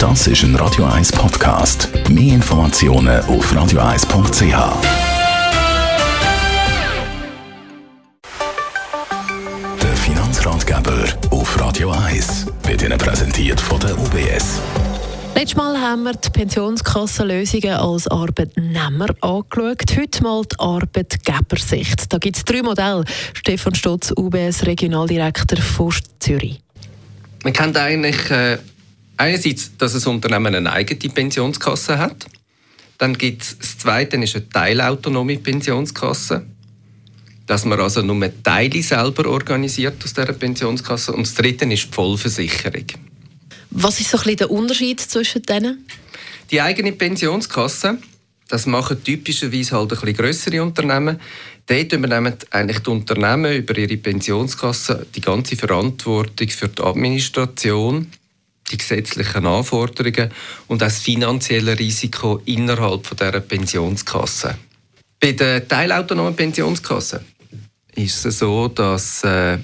Das ist ein Radio 1 Podcast. Mehr Informationen auf radio1.ch. Der Finanzratgeber auf Radio 1 wird Ihnen präsentiert von der UBS. Letztes Mal haben wir die Pensionskassenlösungen als Arbeitnehmer angeschaut. Heute mal die Arbeitgebersicht. Da gibt es drei Modelle. Stefan Stotz, UBS Regionaldirektor von Zürich. Man kennt eigentlich äh, einerseits, dass ein Unternehmen eine eigene Pensionskasse hat. Dann gibt es das Zweite, ist eine teilautonome Pensionskasse. Dass man also nur Teile selber organisiert aus dieser Pensionskasse. Und das Dritte ist die Vollversicherung. Was ist so ein bisschen der Unterschied zwischen denen? Die eigene Pensionskasse, das machen typischerweise halt ein bisschen grössere Unternehmen. Dort übernehmen eigentlich die Unternehmen über ihre Pensionskasse die ganze Verantwortung für die Administration, die gesetzlichen Anforderungen und auch das finanzielle Risiko innerhalb von dieser Pensionskasse. Bei der teilautonomen Pensionskasse ist es so, dass äh,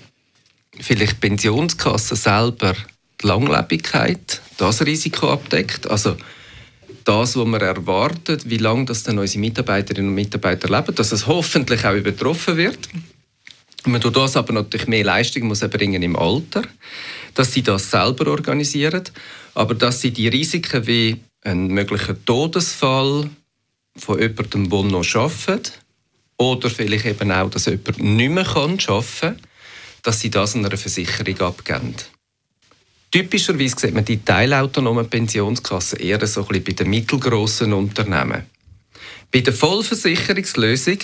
vielleicht die Pensionskasse selber die Langlebigkeit, das Risiko abdeckt. Also das, was man erwartet, wie lange das dann unsere Mitarbeiterinnen und Mitarbeiter leben, dass es hoffentlich auch übertroffen wird. Man tut das aber natürlich mehr Leistung muss erbringen im Alter, dass sie das selber organisieren, aber dass sie die Risiken wie einen möglichen Todesfall von jemandem, der noch arbeitet, oder vielleicht eben auch, dass jemand nicht mehr arbeiten kann, dass sie das einer Versicherung abgeben. Typischerweise sieht man die teilautonomen Pensionskassen eher so ein bisschen bei den mittelgroßen Unternehmen. Bei der Vollversicherungslösung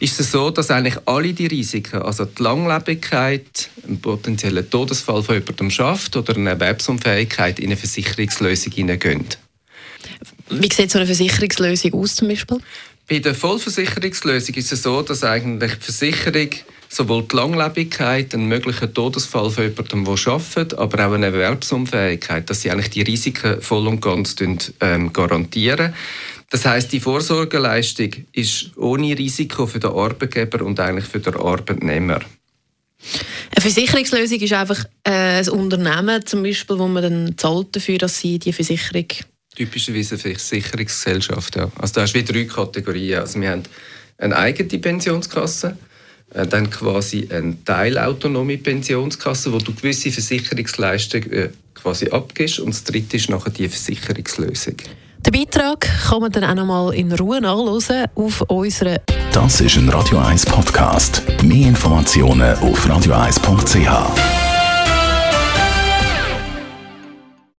ist es so, dass eigentlich alle die Risiken, also die Langlebigkeit, ein potenzieller Todesfall von jemandem schafft oder eine Erwerbsunfähigkeit in eine Versicherungslösung hineingehen. Wie sieht so eine Versicherungslösung aus zum Beispiel? Bei der Vollversicherungslösung ist es so, dass eigentlich die Versicherung sowohl die Langlebigkeit, einen möglichen Todesfall von jemandem, der arbeitet, aber auch eine Erwerbsunfähigkeit, dass sie eigentlich die Risiken voll und ganz ähm, garantieren. Das heißt, die Vorsorgeleistung ist ohne Risiko für den Arbeitgeber und eigentlich für den Arbeitnehmer. Eine Versicherungslösung ist einfach äh, ein Unternehmen, zum Beispiel, wo man dann zahlt dafür, dass sie die Versicherung Typischerweise eine Versicherungsgesellschaft, ja. Also da hast du wie drei Kategorien. Also wir haben eine eigene Pensionskasse, äh, dann quasi eine teilautonome Pensionskasse, wo du gewisse Versicherungsleistungen äh, quasi abgibst und das dritte ist nachher die Versicherungslösung. Den Beitrag kann man dann auch noch mal in Ruhe nachlesen auf unserer Das ist ein Radio 1 Podcast. Mehr Informationen auf radio1.ch.